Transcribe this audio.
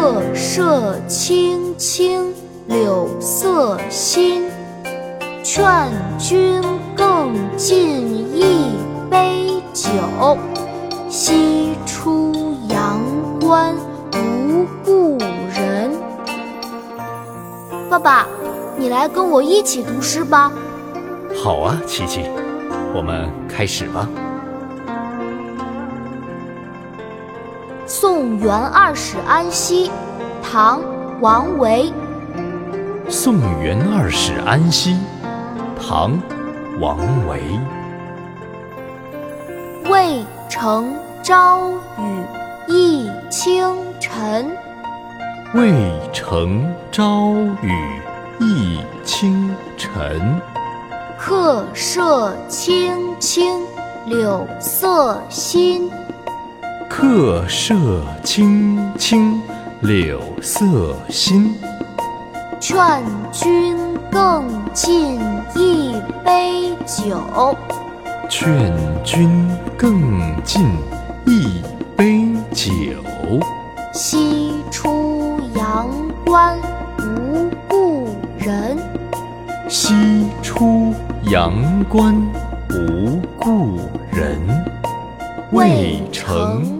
客舍青青柳色新。劝君更尽一杯酒，西出阳关无故人。爸爸，你来跟我一起读诗吧。好啊，琪琪，我们开始吧。《送元二使安西》唐·王维。送元二使安西。唐·王维。渭城朝雨浥轻尘，渭城朝雨浥轻尘。客舍青青柳色新，客舍青青柳色新。劝君更尽一杯酒，劝君更尽一杯酒。西出阳关无故人，西出阳关无故人。渭城